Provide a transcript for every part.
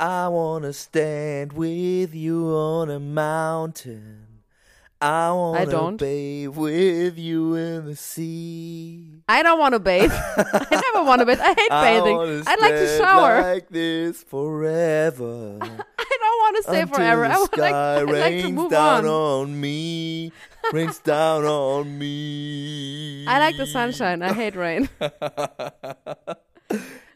I wanna stand with you on a mountain. I wanna don't. bathe with you in the sea. I don't want to bathe. I never want to bathe. I hate I bathing. I'd like to shower. like this forever. I don't want to stay until forever. I would like, I'd like to move down on. on me. Rains down on me. I like the sunshine. I hate rain.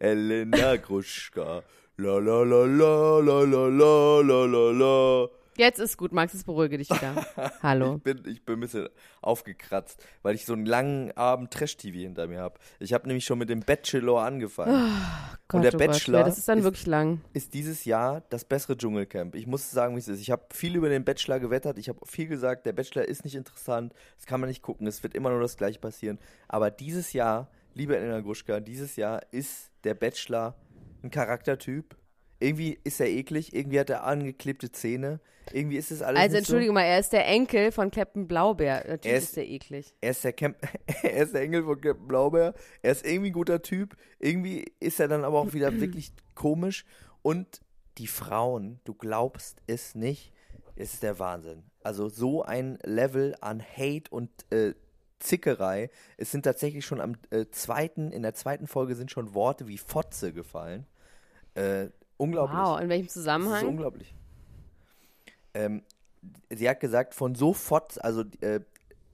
Elena Gruschka. La la la la la la la la la. Jetzt ist gut, Max. Jetzt beruhige dich wieder. Hallo. Ich bin, ich bin ein bisschen aufgekratzt, weil ich so einen langen Abend Trash-TV hinter mir habe. Ich habe nämlich schon mit dem Bachelor angefangen. Gott, der oh Bachelor. Ja, das ist dann ist- wirklich lang. ist dieses Jahr das bessere Dschungelcamp. Ich muss sagen, wie es ist. Ich habe viel über den Bachelor gewettert. Ich habe viel gesagt, der Bachelor ist nicht interessant. Das kann man nicht gucken. Es wird immer nur das Gleiche passieren. Aber dieses Jahr, liebe Elena Gruschka, dieses Jahr ist der Bachelor ein Charaktertyp. Irgendwie ist er eklig. Irgendwie hat er angeklebte Zähne. Irgendwie ist es alles Also entschuldige mal, er ist der Enkel von Captain Blaubeer. Natürlich Er ist, ist- der eklig. Er ist der, Camp er ist der Engel von Captain Blaubeer. Er ist irgendwie ein guter Typ. Irgendwie ist er dann aber auch wieder wirklich komisch. Und die Frauen, du glaubst es nicht, es ist der Wahnsinn. Also so ein Level an Hate und äh, Zickerei. Es sind tatsächlich schon am äh, zweiten, in der zweiten Folge sind schon Worte wie Fotze gefallen. Äh, unglaublich. Wow, in welchem Das ist Zusammenhang? unglaublich. Ähm, sie hat gesagt, von sofort, also äh,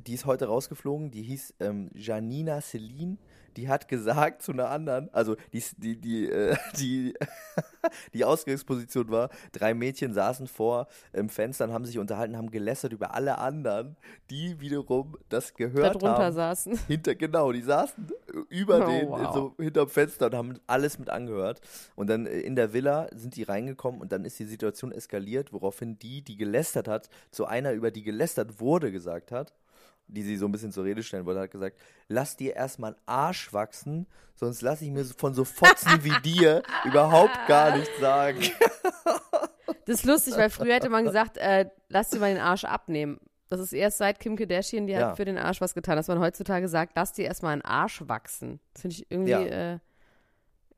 die ist heute rausgeflogen, die hieß ähm, Janina Celine, die hat gesagt zu einer anderen, also die, die, die, äh, die, die Ausgangsposition war, drei Mädchen saßen vor im Fenster und haben sich unterhalten, haben gelästert über alle anderen, die wiederum das da gehört drunter haben. saßen. Hinter, genau, die saßen über Oh, den, wow. so hinterm Fenster und haben alles mit angehört. Und dann äh, in der Villa sind die reingekommen und dann ist die Situation eskaliert, woraufhin die, die gelästert hat, zu einer, über die gelästert wurde, gesagt hat, die sie so ein bisschen zur Rede stellen wollte, hat gesagt, lass dir erstmal einen Arsch wachsen, sonst lass ich mir von so Fotzen wie dir überhaupt gar nichts sagen. Das ist lustig, weil früher hätte man gesagt, äh, lass dir mal den Arsch abnehmen. Das ist erst seit Kim Kardashian, die Ja. hat für den Arsch was getan, dass man heutzutage sagt, lass dir erstmal einen Arsch wachsen. Das finde ich irgendwie Ja. äh,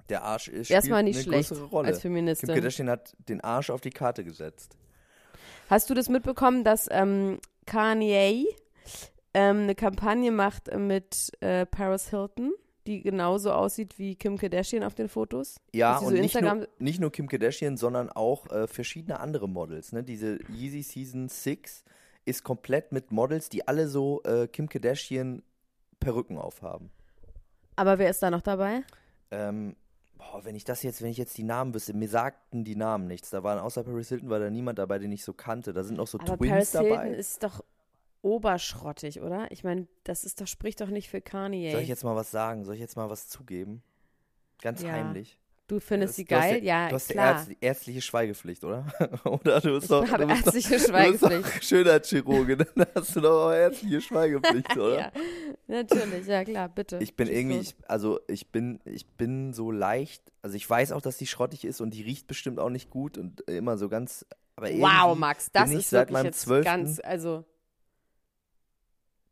Der Arsch ist erstmal nicht eine schlecht größere Rolle. als Kim Feministin. Kardashian hat den Arsch auf die Karte gesetzt. Hast du das mitbekommen, dass ähm, Kanye ähm, eine Kampagne macht äh, mit äh, Paris Hilton, die genauso aussieht wie Kim Kardashian auf den Fotos? Ja, und so nicht, Instagram- nur, nicht nur Kim Kardashian, sondern auch äh, verschiedene andere Models. Ne? Diese Yeezy Season 6 ist komplett mit Models, die alle so äh, Kim Kardashian Perücken aufhaben. Aber wer ist da noch dabei? Ähm, boah, wenn ich das jetzt, wenn ich jetzt die Namen wüsste, mir sagten die Namen nichts. Da waren außer Paris Hilton war da niemand dabei, den ich so kannte. Da sind noch so Aber Twins Paris dabei. Hilton ist doch oberschrottig, oder? Ich meine, das ist doch, spricht doch nicht für Kanye. Soll ich jetzt mal was sagen? Soll ich jetzt mal was zugeben? Ganz Ja. heimlich. du findest sie Du geil? ja- ja, Du hast die klar. Ärz ärztliche Schweigepflicht, oder? oder du bist Ich doch, habe du bist doch, ärztliche Du bist Schweigepflicht. doch Schönheitschirurgin, dann hast du doch auch ärztliche Schweigepflicht, oder? ja, natürlich, ja klar, bitte. Ich bin Schieß irgendwie, ich, also ich bin, ich bin so leicht, also ich weiß auch, dass die schrottig ist und die riecht bestimmt auch nicht gut und immer so ganz, aber Wow, Max, das ist seit wirklich meinem jetzt zwölften- ganz, also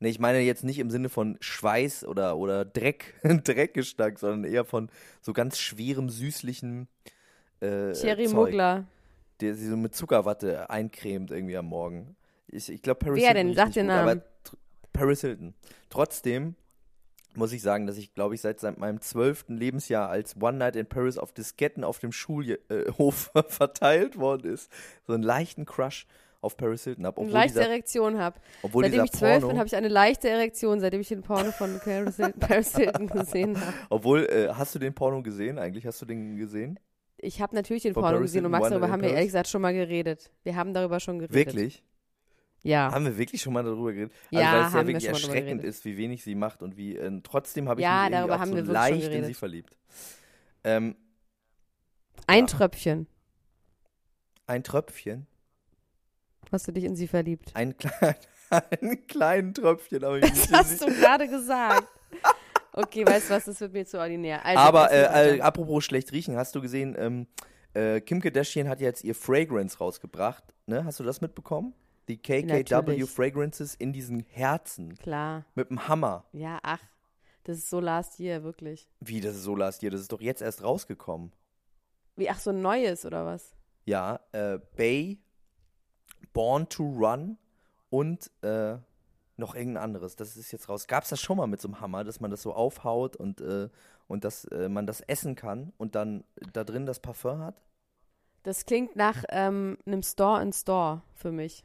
Nee, ich meine jetzt nicht im Sinne von Schweiß oder, oder Dreck, Dreckgestank, sondern eher von so ganz schwerem, süßlichen äh, Thierry Zeug, Mugler. der sie so mit Zuckerwatte eincremt irgendwie am Morgen. Ich, ich glaube, Paris Wer Hilton denn? riecht Sag den Namen. Paris Hilton. Trotzdem muss ich sagen, dass ich, glaube ich, seit, seit meinem zwölften Lebensjahr als One Night in Paris auf Disketten auf dem Schulhof verteilt worden ist. So einen leichten Crush auf Paris Hilton habe. Eine leichte dieser, Erektion habe. obwohl Seitdem ich zwölf bin, habe ich eine leichte Erektion, seitdem ich den Porno von Paris Hilton, Paris Hilton gesehen habe. Obwohl, äh, hast du den Porno gesehen? Eigentlich hast du den gesehen? Ich habe natürlich den Von Porno Paris gesehen und Max, darüber haben wir ehrlich gesagt schon mal geredet. Wir haben darüber schon geredet. Wirklich? Ja. Haben wir wirklich schon mal darüber geredet? Ja, also, weil es ja wir wirklich erschreckend ist, wie wenig sie macht und wie. Äh, trotzdem habe ich Ja, mich darüber haben so wir leicht in sie verliebt. Ähm, Ein Ja. Tröpfchen. ein Tröpfchen. Hast du dich in sie verliebt? Ein, klein, ein kleinen Tröpfchen habe ich Das hast du gerade gesagt. Okay, weißt du was, das wird mir zu ordinär. Also, Aber äh, äh, apropos schlecht riechen, hast du gesehen, ähm, äh, Kim Kardashian hat jetzt ihr Fragrance rausgebracht. Ne? Hast du das mitbekommen? Die KKW Natürlich. Fragrances in diesen Herzen. Klar. Mit dem Hammer. Ja, ach. Das ist so last year, wirklich. Wie, das ist so last year? Das ist doch jetzt erst rausgekommen. Wie, ach, so ein neues oder was? Ja, äh, Bay, Born to Run und äh, noch irgendein anderes. Das ist jetzt raus. Gab es das schon mal mit so einem Hammer, dass man das so aufhaut und, äh, und dass äh, man das essen kann und dann da drin das Parfum hat? Das klingt nach ähm, einem Store in Store für mich.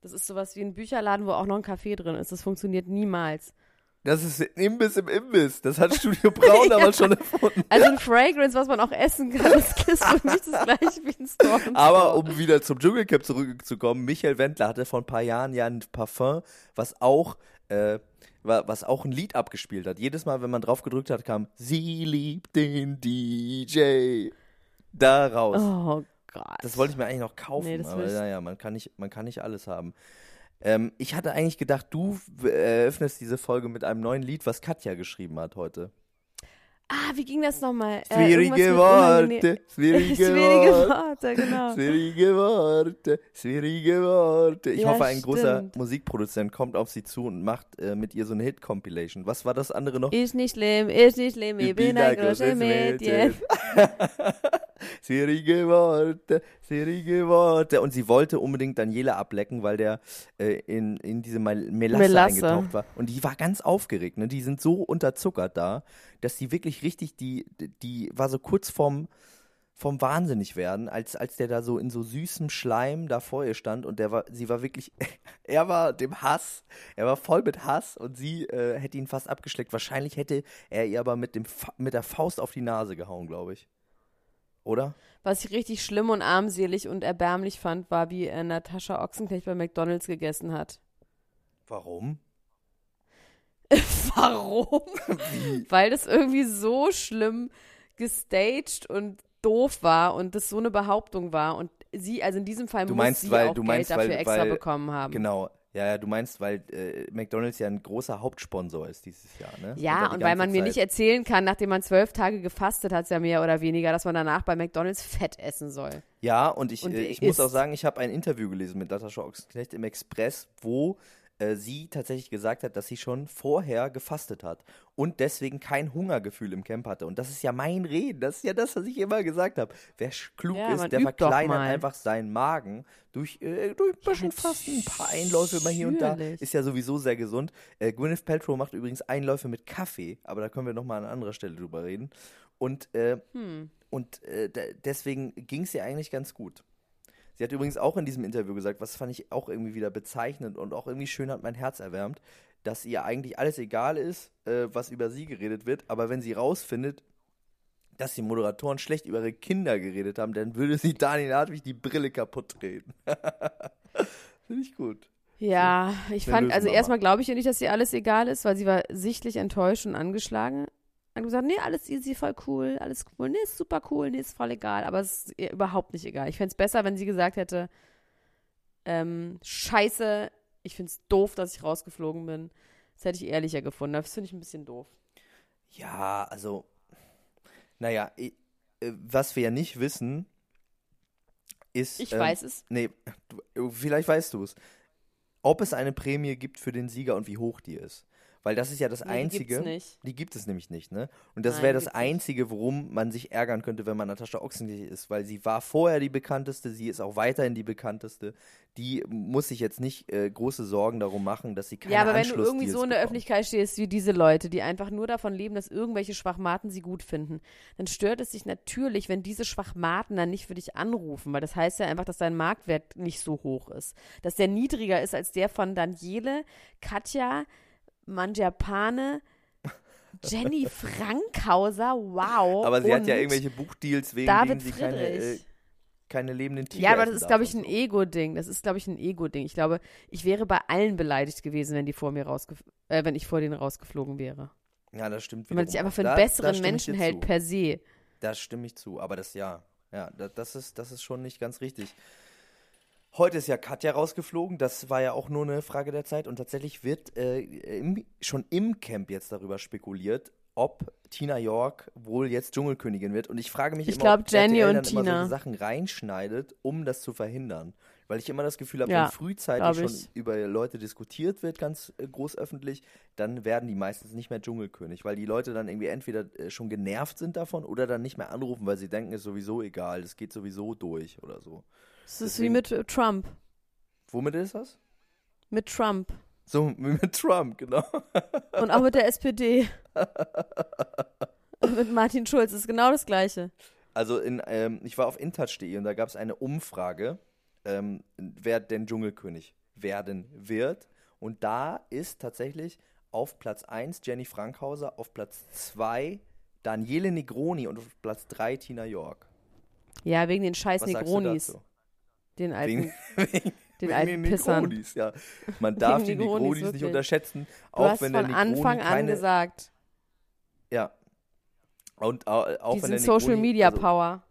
Das ist sowas wie ein Bücherladen, wo auch noch ein Kaffee drin ist. Das funktioniert niemals. Das ist ein Imbiss im Imbiss. Das hat Studio Braun damals schon erfunden. Also ein Fragrance, was man auch essen kann, das ist für mich das gleiche wie ein Store in Aber um wieder zum Dschungelcamp zurückzukommen, Michael Wendler hatte vor ein paar Jahren ja ein Parfum, was auch, äh, wa- was auch ein Lied abgespielt hat. Jedes Mal, wenn man drauf gedrückt hat, kam Sie liebt den DJ. Da raus. Oh Gott. Das wollte ich mir eigentlich noch kaufen, Nee, das aber naja, man kann nicht, man kann nicht alles haben. Ähm, ich hatte eigentlich gedacht, du eröffnest diese Folge mit einem neuen Lied, was Katja geschrieben hat heute. Ah, wie ging das nochmal? Äh, Schwierige unangenehm- Worte, schwierige, Schwierige Worte. Genau. Schwierige Worte, schwierige Worte. Ich Ja, hoffe, ein großer stimmt. Musikproduzent kommt auf sie zu und macht äh, mit ihr so eine Hit-Compilation. Was war das andere noch? Ist nicht schlimm, ist nicht schlimm, ich, bin ein großes Mädchen. schwierige Worte, schwierige Worte. Und sie wollte unbedingt Daniela ablecken, weil der äh, in, in diese Mel Melasse, Melasse. eingetaucht war. Und die war ganz aufgeregt. Ne? Die sind so unterzuckert da, dass die wirklich richtig, die, die war so kurz vorm, vom Wahnsinnig werden, als, als der da so in so süßem Schleim da vor ihr stand und der war, sie war wirklich, er war dem Hass, er war voll mit Hass und sie äh, hätte ihn fast abgeschleckt. Wahrscheinlich hätte er ihr aber mit, dem, mit der Faust auf die Nase gehauen, glaube ich. Oder? Was ich richtig schlimm und armselig und erbärmlich fand, war, wie äh, Natascha Ochsenknecht bei McDonalds gegessen hat. Warum? Warum? Weil das irgendwie so schlimm gestaged und doof war und das so eine Behauptung war und sie, also in diesem Fall Du muss meinst, sie weil- auch du Geld meinst, dafür weil- extra weil- bekommen haben. Genau. Ja, ja, du meinst, weil äh, McDonalds ja ein großer Hauptsponsor ist dieses Jahr, ne? Ja, die und weil man mir Zeit- nicht erzählen kann, nachdem man zwölf Tage gefastet hat, ja mehr oder weniger, dass man danach bei McDonalds Fett essen soll. Ja, und ich, Und äh, ich muss auch sagen, ich habe ein Interview gelesen mit Natascha Ochsenknecht im Express, wo äh, sie tatsächlich gesagt hat, dass sie schon vorher gefastet hat und deswegen kein Hungergefühl im Camp hatte. Und das ist ja mein Reden, das ist ja das, was ich immer gesagt habe. Wer klug Ja, ist, der verkleinert einfach seinen Magen durch, äh, durch ein bisschen Fasten, ein paar Einläufe mal hier und da. Ist ja sowieso sehr gesund. Äh, Gwyneth Paltrow macht übrigens Einläufe mit Kaffee, aber da können wir nochmal an anderer Stelle drüber reden. Und äh, Hm. und äh, de- deswegen ging es ihr eigentlich ganz gut. Sie hat übrigens auch in diesem Interview gesagt, was fand ich auch irgendwie wieder bezeichnend und auch irgendwie schön hat mein Herz erwärmt, dass ihr eigentlich alles egal ist, äh, was über sie geredet wird, aber wenn sie rausfindet, dass die Moderatoren schlecht über ihre Kinder geredet haben, dann würde sie Daniel Hartwig die Brille kaputt treten. Finde ich gut. Ja, ich fand, also erstmal glaube ich ihr nicht, dass ihr alles egal ist, weil sie war sichtlich enttäuscht und angeschlagen. Hat gesagt, nee, alles easy, voll cool, alles cool, nee, ist super cool, nee, ist voll egal, aber es ist ihr überhaupt nicht egal. Ich fände es besser, wenn sie gesagt hätte, ähm, scheiße, ich finde es doof, dass ich rausgeflogen bin. Das hätte ich ehrlicher gefunden. Das finde ich ein bisschen doof. Ja, also, naja, i- äh, was wir ja nicht wissen, ist. Ich ähm, weiß es. Nee, du, vielleicht weißt du es. Ob es eine Prämie gibt für den Sieger und wie hoch die ist. Weil das ist ja das Nee, die Einzige. gibt's nicht. Die gibt es nämlich nicht, ne? Und das wäre die das. Einzige, worum man sich ärgern könnte, wenn man Natascha Ochsenknecht ist, weil sie war vorher die bekannteste, sie ist auch weiterhin die bekannteste. Die muss sich jetzt nicht äh, große Sorgen darum machen, dass sie keine Ja, aber wenn du irgendwie so in der bekommt. Öffentlichkeit stehst wie diese Leute, die einfach nur davon leben, dass irgendwelche Schwachmaten sie gut finden, dann stört es dich natürlich, wenn diese Schwachmaten dann nicht für dich anrufen, weil das heißt ja einfach, dass dein Marktwert nicht so hoch ist. Dass der niedriger ist als der von Daniele, Katja, Manjapane, Jenny Frankhauser, wow. Aber sie hat ja irgendwelche Buchdeals, wegen David denen sie keine, äh, keine lebenden Tiere Ja, aber das ist, glaube ich, ein. Ego-Ding. Das ist, glaube ich, ein Ego-Ding. Ich glaube, ich wäre bei allen beleidigt gewesen, wenn die vor mir rausgef äh, wenn ich vor denen rausgeflogen wäre. Ja, das stimmt Wenn man sich einfach für einen Da- da besseren ich Menschen hält zu. per se. Da stimme ich zu, aber das ja. Ja, da, das, ist, das ist schon nicht ganz richtig. Heute ist ja Katja rausgeflogen, das war ja auch nur eine Frage der Zeit und tatsächlich wird äh, im, schon im Camp jetzt darüber spekuliert, ob Tina York wohl jetzt Dschungelkönigin wird und ich frage mich Ich immer, glaub, ob Jenny RTL und dann immer Tina. solche Sachen reinschneidet, um das zu verhindern. Weil ich immer das Gefühl habe, Ja, wenn frühzeitig schon über Leute diskutiert wird, ganz äh, groß öffentlich, dann werden die meistens nicht mehr Dschungelkönig, weil die Leute dann irgendwie entweder äh, schon genervt sind davon oder dann nicht mehr anrufen, weil sie denken, ist sowieso egal, es geht sowieso durch oder so. Das ist Deswegen- wie mit äh, Trump. Womit ist das? Mit Trump. So wie mit Trump, genau. Und auch mit der SPD. mit Martin Schulz. Ist genau das Gleiche. Also in, ähm, ich war auf intouch.de und da gab es eine Umfrage, ähm, wer denn Dschungelkönig werden wird. Und da ist tatsächlich auf Platz 1 Jenny Frankhauser, auf Platz 2 Daniele Negroni und auf Platz 3 Tina York. Ja, wegen den scheiß Was sagst du Negronis. dazu? Den alten, Wegen, wegen, den wegen alten den Pissern. Negronis, ja. Man darf die Negronis, Negronis nicht wirklich. unterschätzen, Du auch hast wenn von der Negroni Anfang an gesagt, Ja. Und au- auch die wenn der sind Social Negroni- Media also, Power.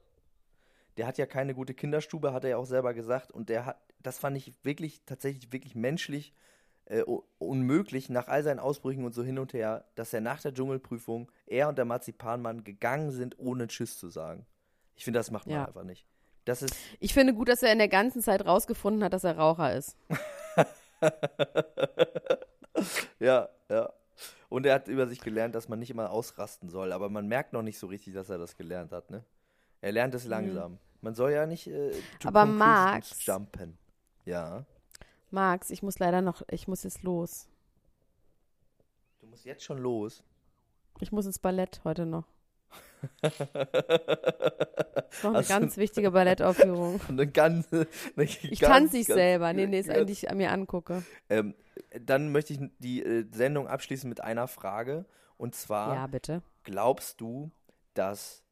der hat ja keine gute Kinderstube, hat er ja auch selber gesagt. Und der hat, das fand ich wirklich, tatsächlich wirklich menschlich äh, unmöglich, nach all seinen Ausbrüchen und so hin und her, dass er nach der Dschungelprüfung, er und der Marzipanmann gegangen sind, ohne Tschüss zu sagen. Ich finde, das macht man Ja. einfach nicht. Das ist, Ich finde gut, dass er in der ganzen Zeit rausgefunden hat, dass er Raucher ist. ja, ja. Und er hat über sich gelernt, dass man nicht immer ausrasten soll. Aber man merkt noch nicht so richtig, dass er das gelernt hat, ne? Er lernt es langsam. Man soll ja nicht äh, Aber Max- jumpen. Ja. Max, ich muss leider noch, ich muss jetzt los. Du musst jetzt schon los. Ich muss ins Ballett heute noch. Ist noch eine du- ganz wichtige Ballettaufführung. Eine ganze. Eine Ich tanze nicht selber. Nee, nee, ist ganz- eigentlich an mir angucke. Ähm, dann möchte ich die äh, Sendung abschließen mit einer Frage. Und zwar: Ja, bitte. Glaubst du, dass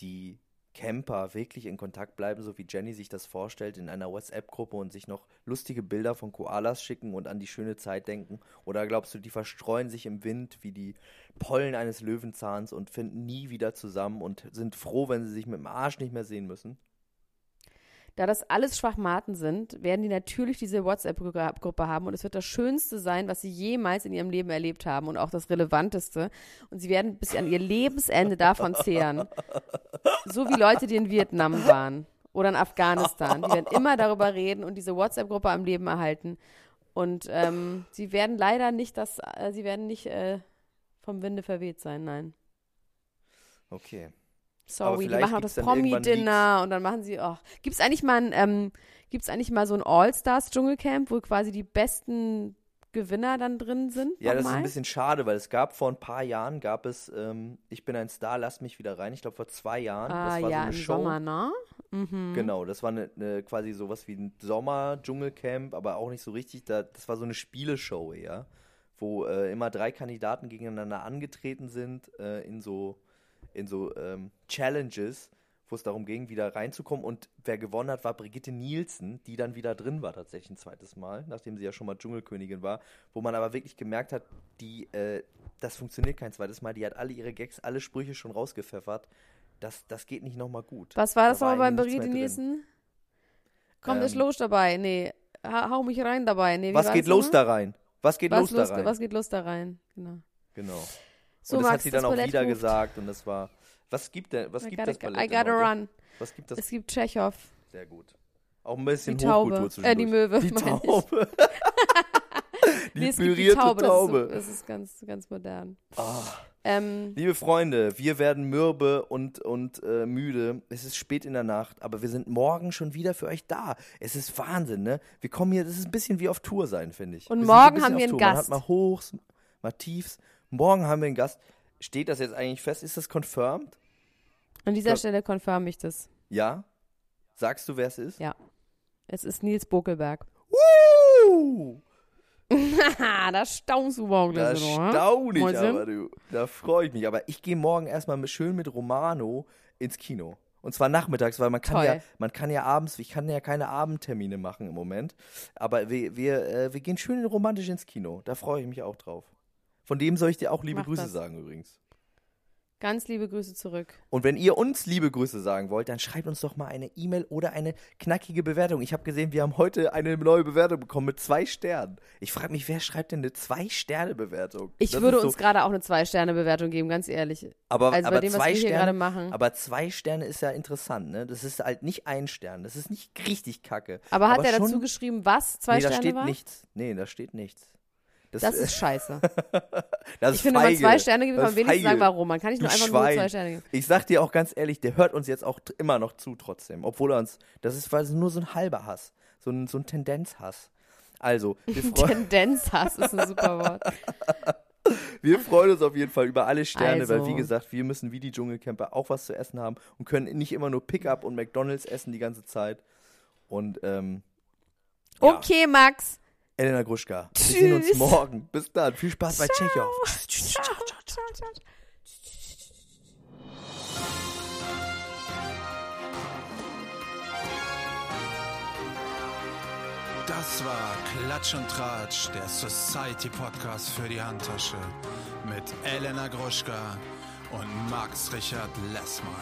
die Camper wirklich in Kontakt bleiben, so wie Jenny sich das vorstellt, in einer WhatsApp-Gruppe und sich noch lustige Bilder von Koalas schicken und an die schöne Zeit denken? Oder glaubst du, die verstreuen sich im Wind wie die Pollen eines Löwenzahns und finden nie wieder zusammen und sind froh, wenn sie sich mit dem Arsch nicht mehr sehen müssen? Da das alles Schwachmaten sind, werden die natürlich diese WhatsApp-Gruppe haben und es wird das Schönste sein, was sie jemals in ihrem Leben erlebt haben und auch das Relevanteste. Und sie werden bis an ihr Lebensende davon zehren. So wie Leute, die in Vietnam waren oder in Afghanistan. Die werden immer darüber reden und diese WhatsApp-Gruppe am Leben erhalten. Und ähm, sie werden leider nicht das, äh, sie werden nicht äh, vom Winde verweht sein, nein. Okay. Sorry, die machen auch das Promi-Dinner und dann machen sie, oh, gibt's eigentlich mal ein, ähm, gibt's eigentlich mal so ein All-Stars-Dschungelcamp, wo quasi die besten Gewinner dann drin sind? Ja, das ist nochmal? ein bisschen schade, weil es gab vor ein paar Jahren, gab es ähm, Ich bin ein Star, lass mich wieder rein. Ich glaube vor zwei Jahren. Ah, das war ja, so eine Show. Sommer, ne? Mhm. Genau, das war eine, eine, quasi sowas wie ein Sommer-Dschungelcamp, aber auch nicht so richtig. Da, das war so eine Spieleshow, ja, wo äh, immer drei Kandidaten gegeneinander angetreten sind äh, in so, in so ähm, Challenges, wo es darum ging, wieder reinzukommen. Und wer gewonnen hat, war Brigitte Nielsen, die dann wieder drin war tatsächlich ein zweites Mal, nachdem sie ja schon mal Dschungelkönigin war, wo man aber wirklich gemerkt hat, die, äh, das funktioniert kein zweites Mal. Die hat alle ihre Gags, alle Sprüche schon rausgepfeffert. Das, das geht nicht nochmal gut. Was war das Da nochmal nichts Brigitte. Nielsen? Kommt es Ähm, los dabei? Nee, ha hau mich rein dabei. Nee, Was geht los da rein? Was geht was los, los, da rein? Was geht los da rein? Genau. Genau. So, und das hat sie dann auch wieder ruft. gesagt und das war. Was gibt denn? Was I gibt gotta, das Ballett I gotta run. Was gibt das? Es gibt Tschechow. Sehr gut. Auch ein bisschen Die Taube. Hochkultur Äh, die. Möwe, Die. Taube. Die Nee, pürierte Taube. Taube. Das ist, das ist ganz, ganz modern. Ah. Ähm, Liebe Freunde, wir werden mürbe und, und äh, müde. Es ist spät in der Nacht, aber wir sind morgen schon wieder für euch da. Es ist Wahnsinn, ne? Wir kommen hier, das ist ein bisschen wie auf Tour sein, finde ich. Und wir morgen haben wir einen Tour. Man Gast. hat mal Hochs, mal Tiefs. Morgen haben wir einen Gast. Steht das jetzt eigentlich fest? Ist das confirmed? an dieser Glaub- Stelle confirm ich das. Ja? Sagst du, wer es ist? Ja. Es ist Nils Bokelberg. Haha, da staunst du morgen. da staune ich Mäuschen? aber, du. Da freue ich mich. Aber ich gehe morgen erstmal schön mit Romano ins Kino. Und zwar nachmittags, weil man kann Toll. ja, man kann ja abends, ich kann ja keine Abendtermine machen im Moment. Aber wir, wir, äh, wir gehen schön romantisch ins Kino. Da freue ich mich auch drauf. Von dem soll ich dir auch liebe Mach Grüße das. sagen übrigens. Ganz liebe Grüße zurück. Und wenn ihr uns liebe Grüße sagen wollt, dann schreibt uns doch mal eine E-Mail oder eine knackige Bewertung. Ich habe gesehen, wir haben heute eine neue Bewertung bekommen mit zwei Sternen. Ich frage mich, wer schreibt denn eine Zwei-Sterne-Bewertung? Ich Das würde so- uns gerade auch eine Zwei-Sterne-Bewertung geben, ganz ehrlich. aber, also aber bei dem, was zwei wir hier Sterne, gerade machen. Aber zwei Sterne ist ja interessant, ne? Das ist halt nicht ein Stern. Das ist nicht richtig kacke. Aber hat er dazu geschrieben, was zwei nee, da Sterne steht war? nichts. Nee, da steht nichts. Das, Das ist scheiße. das Ich ist finde, wenn man feige. zwei Sterne gibt, Das kann man ist wenigstens sagen, feige. warum. Man kann nicht nur einfach nur zwei Sterne geben. Ich sag dir auch ganz ehrlich, der hört uns jetzt auch immer noch zu trotzdem. Obwohl er uns, das ist weil es nur so ein halber Hass. So ein, so ein Tendenzhass. Also, wir, Tendenzhass ist ein super Wort. wir freuen uns auf jeden Fall über alle Sterne, weil Also. wie gesagt, wir müssen wie die Dschungelcamper auch was zu essen haben und können nicht immer nur Pickup und McDonalds essen die ganze Zeit. Und ähm, Ja. Okay, Max. Elena Gruschka, wir sehen uns Tschüss. morgen. Bis dann. Viel Spaß bei Tschechow. Tschüss, tschüss, Ciao, ciao, ciao. ciao, ciao. Das war Klatsch und Tratsch, der Society Podcast für die Handtasche mit Elena Gruschka und Max Richard Lessmann.